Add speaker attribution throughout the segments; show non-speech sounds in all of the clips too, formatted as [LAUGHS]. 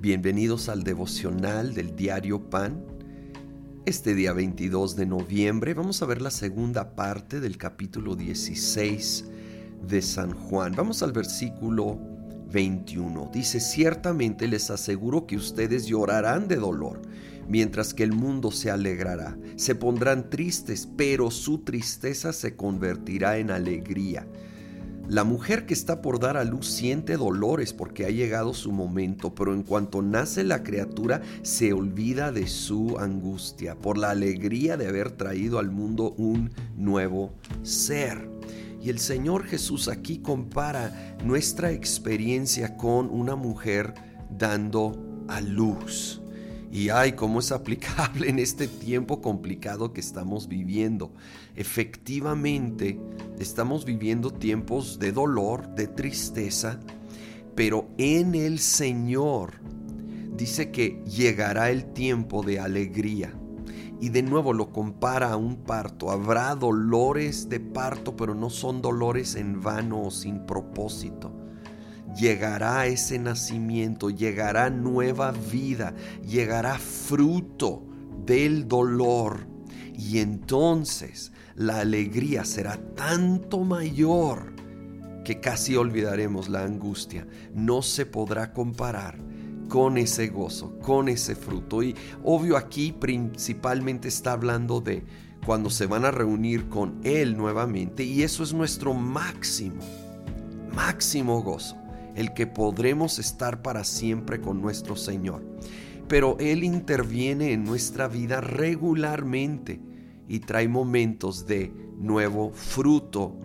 Speaker 1: Bienvenidos al devocional del diario Pan. Este día 22 de noviembre vamos a ver la segunda parte del capítulo 16 de San Juan. Vamos al versículo 21. Dice, ciertamente les aseguro que ustedes llorarán de dolor, mientras que el mundo se alegrará. Se pondrán tristes, pero su tristeza se convertirá en alegría. La mujer que está por dar a luz siente dolores porque ha llegado su momento, pero en cuanto nace la criatura se olvida de su angustia por la alegría de haber traído al mundo un nuevo ser. Y el Señor Jesús aquí compara nuestra experiencia con una mujer dando a luz. Y ay, cómo es aplicable [LAUGHS] en este tiempo complicado que estamos viviendo. Efectivamente, estamos viviendo tiempos de dolor, de tristeza, pero en el Señor dice que llegará el tiempo de alegría y de nuevo lo compara a un parto. Habrá dolores de parto, pero no son dolores en vano o sin propósito. Llegará ese nacimiento, llegará nueva vida, llegará fruto del dolor. Y entonces la alegría será tanto mayor que casi olvidaremos la angustia. No se podrá comparar con ese gozo, con ese fruto. Y obvio aquí principalmente está hablando de cuando se van a reunir con Él nuevamente. Y eso es nuestro máximo, máximo gozo, el que podremos estar para siempre con nuestro Señor. Pero Él interviene en nuestra vida regularmente y trae momentos de nuevo fruto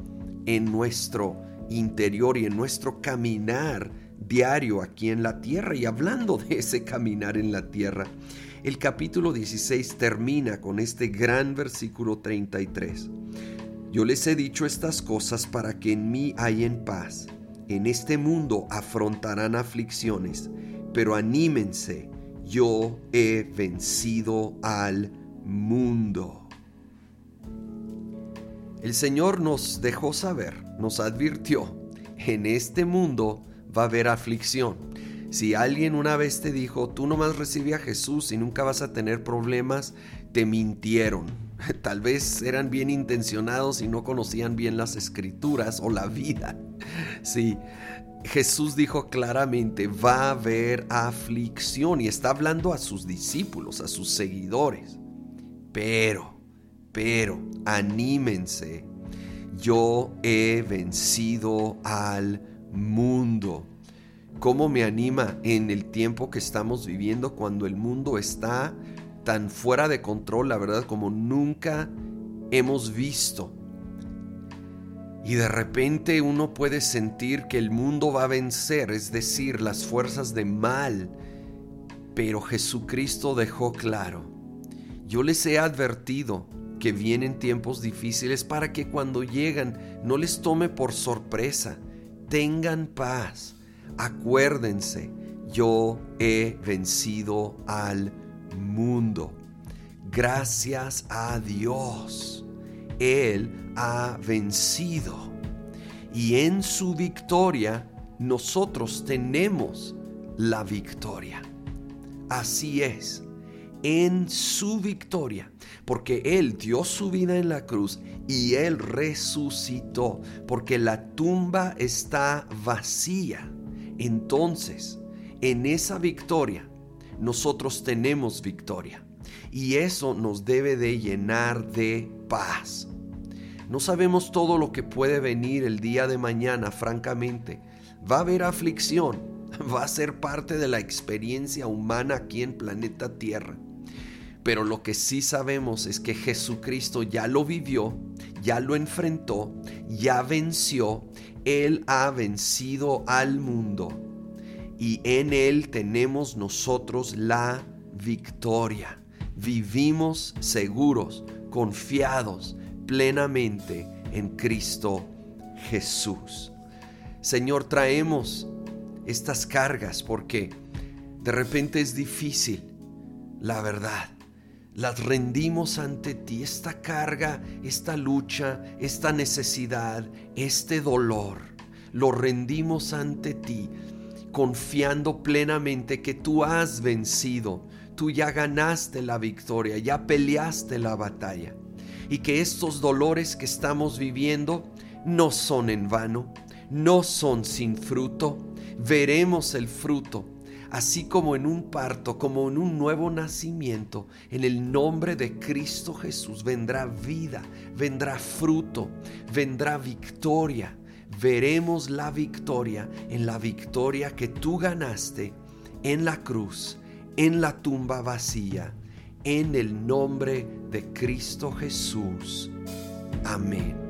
Speaker 1: en nuestro interior y en nuestro caminar diario aquí en la tierra. Y hablando de ese caminar en la tierra, el capítulo 16 termina con este gran versículo 33. Yo les he dicho estas cosas para que en mí hayan paz. En este mundo afrontarán aflicciones, pero anímense, yo he vencido al mundo. El Señor nos dejó saber, nos advirtió, en este mundo va a haber aflicción. Si alguien una vez te dijo, tú nomás recibe a Jesús y nunca vas a tener problemas, te mintieron. [LAUGHS] Tal vez eran bien intencionados y no conocían bien las escrituras o la vida. [LAUGHS] Sí, Jesús dijo claramente, va a haber aflicción y está hablando a sus discípulos, a sus seguidores. Pero, pero, anímense. Yo he vencido al mundo. ¿Cómo me anima en el tiempo que estamos viviendo cuando el mundo está tan fuera de control, la verdad, como nunca hemos visto? Y de repente uno puede sentir que el mundo va a vencer, es decir, las fuerzas de mal. Pero Jesucristo dejó claro, yo les he advertido que vienen tiempos difíciles para que cuando llegan no les tome por sorpresa tengan paz. Acuérdense, yo he vencido al mundo. Gracias a Dios, Él ha vencido. Y en su victoria, nosotros tenemos la victoria. Así es en su victoria, porque Él dio su vida en la cruz y Él resucitó, porque la tumba está vacía. Entonces, en esa victoria, nosotros tenemos victoria. Y eso nos debe de llenar de paz. No sabemos todo lo que puede venir el día de mañana, francamente. Va a haber aflicción, [LAUGHS] va a ser parte de la experiencia humana aquí en planeta Tierra. Pero lo que sí sabemos es que Jesucristo ya lo vivió, ya lo enfrentó, ya venció. Él ha vencido al mundo. Y en Él tenemos nosotros la victoria. Vivimos seguros, confiados plenamente en Cristo Jesús. Señor, traemos estas cargas porque de repente es difícil, la verdad las rendimos ante ti, esta carga, esta lucha, esta necesidad, este dolor, lo rendimos ante ti confiando plenamente que tú has vencido, tú ya ganaste la victoria, ya peleaste la batalla y que estos dolores que estamos viviendo no son en vano, no son sin fruto, veremos el fruto así como en un parto, como en un nuevo nacimiento, en el nombre de Cristo Jesús vendrá vida, vendrá fruto, vendrá victoria. Veremos la victoria en la victoria que tú ganaste en la cruz, en la tumba vacía, en el nombre de Cristo Jesús. Amén.